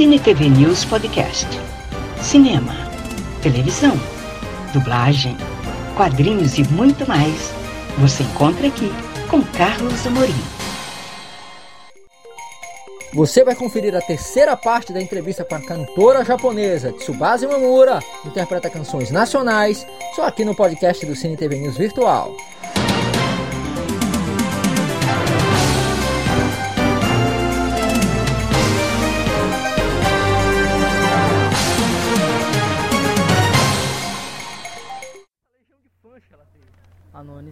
Cine TV News Podcast. Cinema, televisão, dublagem, quadrinhos e muito mais. Você encontra aqui com Carlos Amorim. Você vai conferir a terceira parte da entrevista com a cantora japonesa Tsubasa Imamura, interpreta canções nacionais, só aqui no podcast do Cine TV News Virtual.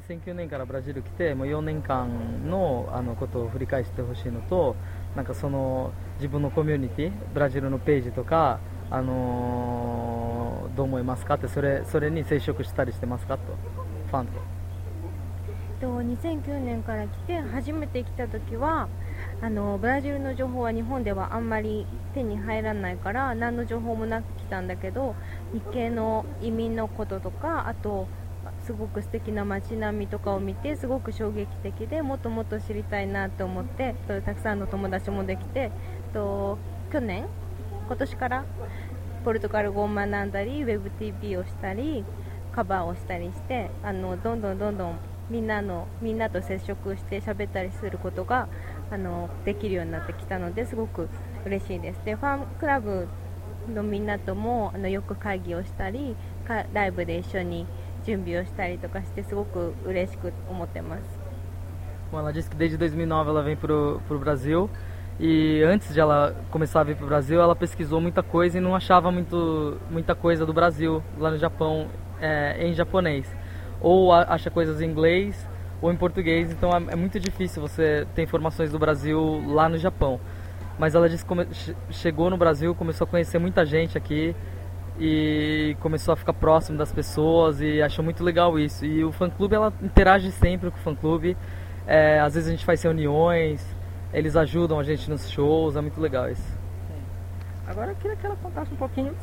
2009年からブラジル来てもう4年間のあのことを振り返してほしいのとなんかその自分のコミュニティブラジルのページとか、あのー、どう思いますか？ってそれそれに接触したりしてますか？と。ファンと。と2009年から来て初めて来た時はあのブラジルの情報は日本ではあんまり手に入らないから何の情報もなく来たんだけど日系の移民のこととかあとすごく素敵な街並みとかを見てすごく衝撃的でもっともっと知りたいなと思ってたくさんの友達もできてと去年今年からポルトガル語を学んだり WebTV をしたりカバーをしたりしてあのどんどんどんどんみんなのみんなと接触して喋ったりすることがあのできるようになってきたのですごく嬉しいです。でファンクラブのみんなともあのよく会議をしたりライブで一緒に準備をしたりとかしてすごく嬉しく思ってます。Bom, ela disse que desde 2009 ela vem para o Brasil e antes de ela começar a vir para o Brasil ela pesquisou muita coisa e não achava muito, muita coisa do Brasil lá no Japão é, em japonês. Ou acha coisas em inglês ou em português, então é, é muito difícil você ter informações do Brasil lá no Japão. Mas ela disse que chegou no Brasil, começou a conhecer muita gente aqui e começou a ficar próximo das pessoas e achou muito legal isso. E o fã clube ela interage sempre com o fã clube. É, às vezes a gente faz reuniões, eles ajudam a gente nos shows, é muito legal isso. Agora eu queria que ela contasse um pouquinho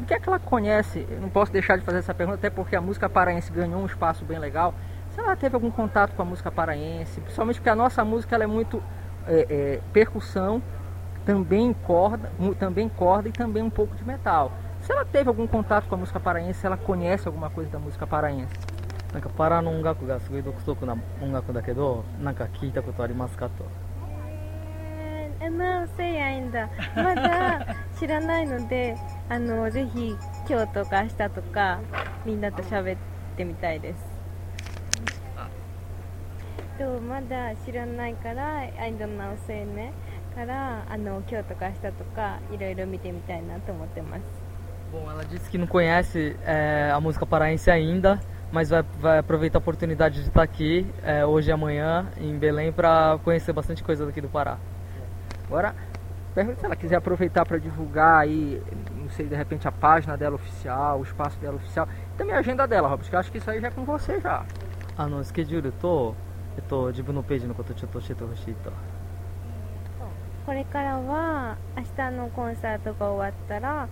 o que é que ela conhece. Eu não posso deixar de fazer essa pergunta, até porque a música paraense ganhou um espaço bem legal. Se ela teve algum contato com a música paraense, principalmente porque a nossa música ela é muito é, é, percussão, também corda, também corda e também um pouco de metal. Se ela teve algum contato com a música paraense, se ela conhece alguma coisa da música paraense. なんかパラの音楽がすごい独特な音楽だけど、なんか聞いたことありますかと。えー、何せやいんだ。まだ知らないので、あのぜひ今日とか明日とかみんなと喋ってみたいです。とまだ知らないから、I don't know say ね。からあの今日とか明日とかいろいろ見てみたいなと思ってます。Bom, ela disse que não conhece é, a música paraense ainda, mas vai, vai, aproveitar a oportunidade de estar aqui é, hoje e amanhã em Belém para conhecer bastante coisa daqui do Pará. Agora, pergunta se ela quiser aproveitar para divulgar aí, não sei, de repente a página dela oficial, o espaço dela oficial, e também a agenda dela, Robson, que eu acho que isso aí já é com você já. Ah, não, schedule, é eu tô, eu tô, 自分のページのことちょっと教えてほしいと。これからは明日のコンサートが終わったら。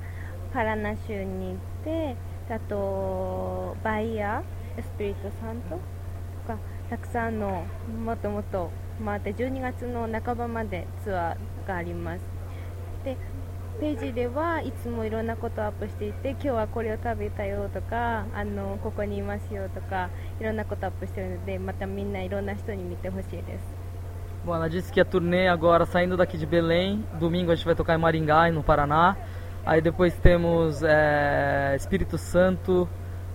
パラナ州に行ってあとバイヤースピリットサントとかたくさんのもっともっと回って12月の半ばまでツアーがありますでページではいつもいろんなことをアップしていて今日はこれを食べたよとかあのここにいますよとかいろんなことアップしてるのでまたみんないろんな人に見てほしいです Bom, ela disse que a turnê agora saindo daqui de Belém, domingo a gente vai tocar em Maringá, e no Paraná. Aí depois temos é, Espírito Santo,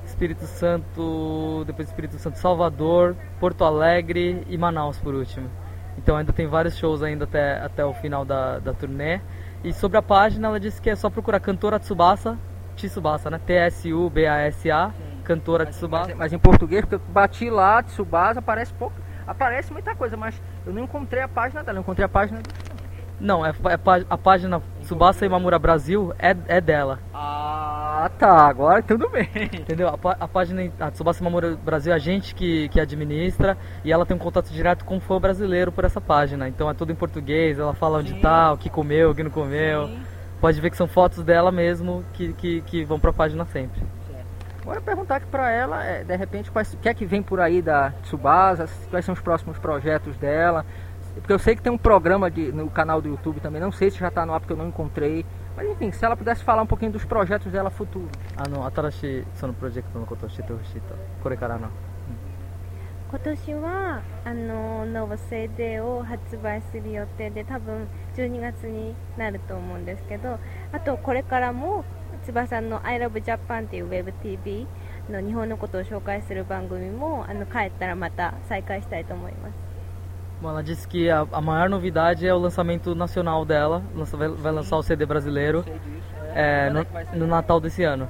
Espírito Santo, depois Espírito Santo Salvador, Porto Alegre e Manaus por último. Então ainda tem vários shows ainda até, até o final da, da turnê. E sobre a página ela disse que é só procurar Cantora Tsubasa, Tsubasa, né? T-S-U-B-A-S-A, Cantora mas, Tsubasa. Mas, mas, em português, porque eu bati lá, Tsubasa, aparece pouco, aparece muita coisa, mas eu não encontrei a página dela, eu encontrei a página do não, é, é, a página Tsubasa Imamura Brasil é, é dela. Ah, tá. Agora tudo bem. Entendeu? A, a página a Tsubasa Imamura Brasil é a gente que, que administra e ela tem um contato direto com o fã brasileiro por essa página. Então é tudo em português, ela fala onde Sim. tá, o que comeu, o que não comeu. Sim. Pode ver que são fotos dela mesmo que, que, que vão pra página sempre. Agora perguntar aqui pra ela, é, de repente, quais, o que é que vem por aí da Tsubasa, quais são os próximos projetos dela, Porque eu sei que tem um programa de, no canal do YouTube também, não sei se já está no ar porque eu não encontrei. Mas enfim, se ela pudesse falar um pouquinho dos projetos dela futuro. あの新しいそのプロジェクトのことを知ってほしいとこれからの今年はあのノーバ CD を発売する予定で多分12月になると思うんですけどあとこれからも翼の I Love Japan っていう WebTV の日本のことを紹介する番組もあの帰ったらまた再開したいと思います Bom, ela disse que a, a maior novidade é o lançamento nacional dela. Lança, vai, vai lançar o CD brasileiro é, no, no Natal desse ano.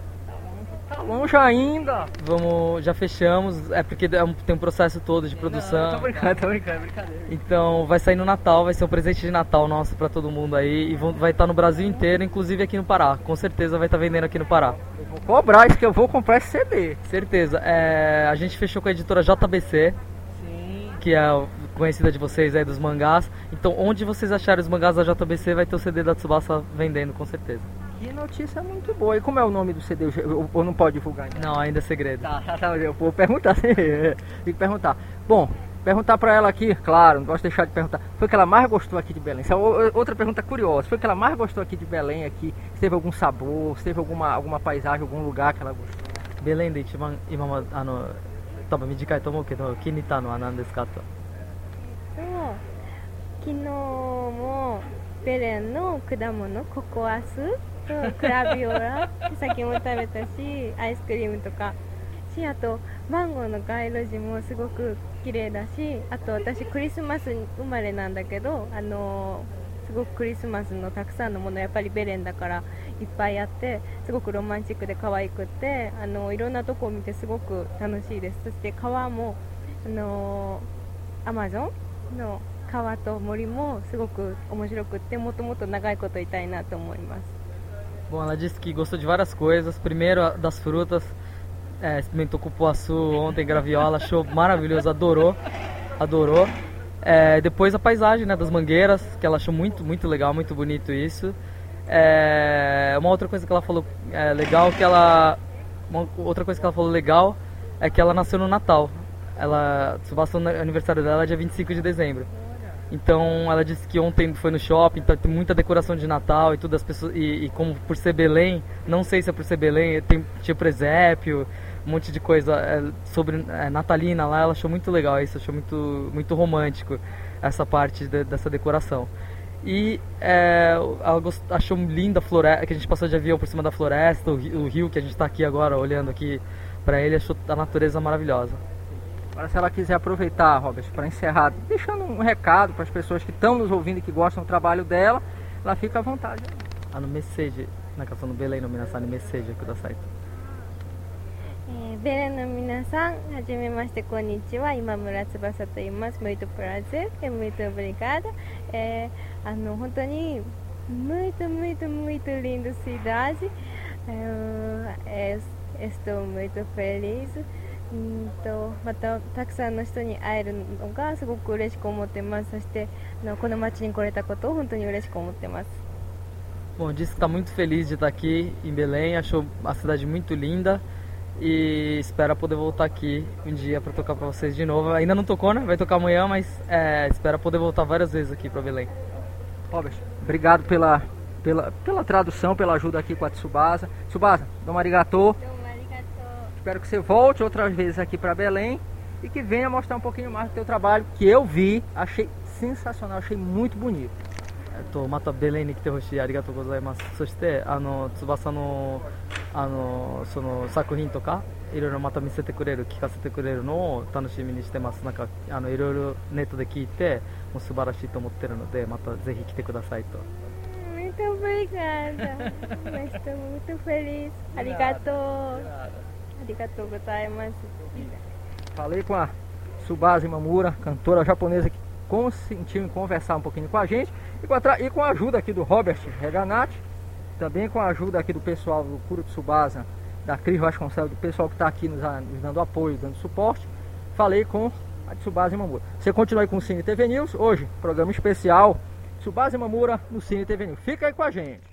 Tá longe ainda! Vamos, já fechamos, é porque é um- tem um processo todo de Não, produção. tô brincando, tô brincando, é brincadeira. Então vai sair no Natal, vai ser um presente de Natal nosso pra todo mundo aí e vão- vai estar no Brasil inteiro, inclusive aqui no Pará. Com certeza vai estar vendendo aqui no Pará. Eu vou cobrar isso que eu vou comprar esse CD. Certeza. É, a gente fechou com a editora JBC, Sim. que é conhecida de vocês aí dos mangás. Então onde vocês acharem os mangás da JBC vai ter o CD da Tsubasa vendendo com certeza. Que notícia muito boa. E como é o nome do CD? Eu- Ou não pode divulgar ainda? Não, ainda é segredo. Tá, tá, tá, eu vou perguntar. Tem que perguntar. Bom, perguntar pra ela aqui, claro, não gosto de deixar de perguntar. Foi o que ela mais gostou aqui de Belém? Essa é o- outra pergunta curiosa. Foi o que ela mais gostou aqui de Belém aqui? Se teve algum sabor, se teve alguma, alguma paisagem, algum lugar que ela gostou? ベレンで一番今まあの多分短いと思うけど気に入ったのは何ですかとと 昨日もベレンの果物ココアスとクラビオラさっきも食べたしアイスクリームとか。しあとマンゴーの街路樹もすごく綺麗だしあと私クリスマス生まれなんだけどあのすごくクリスマスのたくさんのものやっぱりベレンだからいっぱいあってすごくロマンチックで可愛くってあのいろんなとこを見てすごく楽しいです。そして川もあのアマゾンの川と森もすごく面白くってもっともっと長いこといたいなと思います Bom, ela disse que gostou de várias coisas. Primeiro, a- das frutas. É, experimentou cupuaçu ontem, graviola, achou maravilhoso, adorou. Adorou. É, depois a paisagem né, das mangueiras, que ela achou muito, muito legal, muito bonito isso. É, uma outra coisa que ela falou é, legal, que ela. Uma outra coisa que ela falou legal é que ela nasceu no Natal. Ela. Tsubasa, o aniversário dela é dia 25 de dezembro. Então ela disse que ontem foi no shopping, tá- tem muita decoração de Natal e tudo, as pessoas. E, e como por ser Belém, não sei se é por ser Belém, tem, tinha presépio, um monte de coisa é, sobre é, natalina lá, ela achou muito legal isso, achou muito, muito romântico essa parte de- dessa decoração. E é, ela gost- achou linda a floresta, que a gente passou de avião por cima da floresta, o, o rio que a gente está aqui agora olhando aqui para ele, achou a natureza maravilhosa. Agora, se ela quiser aproveitar, Robert, para encerrar, deixando um recado para as pessoas que estão nos ouvindo e que gostam do trabalho dela, ela fica à vontade. Ano no message, na canção do Belém, no Minasan, no message, que dá certo. É, ベレの皆さん、はじめまして、こんにちは。今村翼と言います。ムイトプラゼ、ムイトブリガーダ。えー、あの、本当に、muito, é, muito, muito lindo cidade. Eu estou muito feliz. うんとまたたくさんの人に会えるのがすごく嬉しく思ってます。そしてあのこの町に来れたことを本当に嬉しく思ってます。 Bom, disse que está muito feliz de estar aqui em Belém, achou a cidade muito linda e espera poder voltar aqui um dia para tocar para vocês de novo. Ainda não tocou, né? Vai tocar amanhã, mas é, espera poder voltar várias vezes aqui para Belém. Robert, obrigado pela, pela, pela tradução, pela ajuda aqui com a Tsubasa. Tsubasa, domo arigato. Espero que você volte outras vezes aqui para Belém e que venha mostrar um pouquinho mais do teu trabalho, que eu vi, achei sensacional, achei muito bonito. えっとまたベレンに来てほしいありがとうございますそしてあの翼のあのその作品とかいろいろまた見せてくれる聞かせてくれるのを楽しみにしてますなんかあのいろいろネットで聞いてもう素晴らしいと思ってるのでまたぜひ来てくださいと Muito obrigada. Estou muito feliz. Arigatou. Arigatou gozaimasu. Falei com a Tsubasa Imamura, cantora japonesa que consentiu em conversar um pouquinho com a gente e com a, e com a ajuda aqui do Robert Reganati, também com a ajuda aqui do pessoal do Kuro Tsubasa, da Cris Vasconcelos, do pessoal que está aqui nos, nos dando apoio, dando suporte. Falei com a Tsubasa Imamura. Você continua aí com o Cine TV News, hoje, programa especial Tsubasa Imamura no Cine TV News. Fica aí com a gente.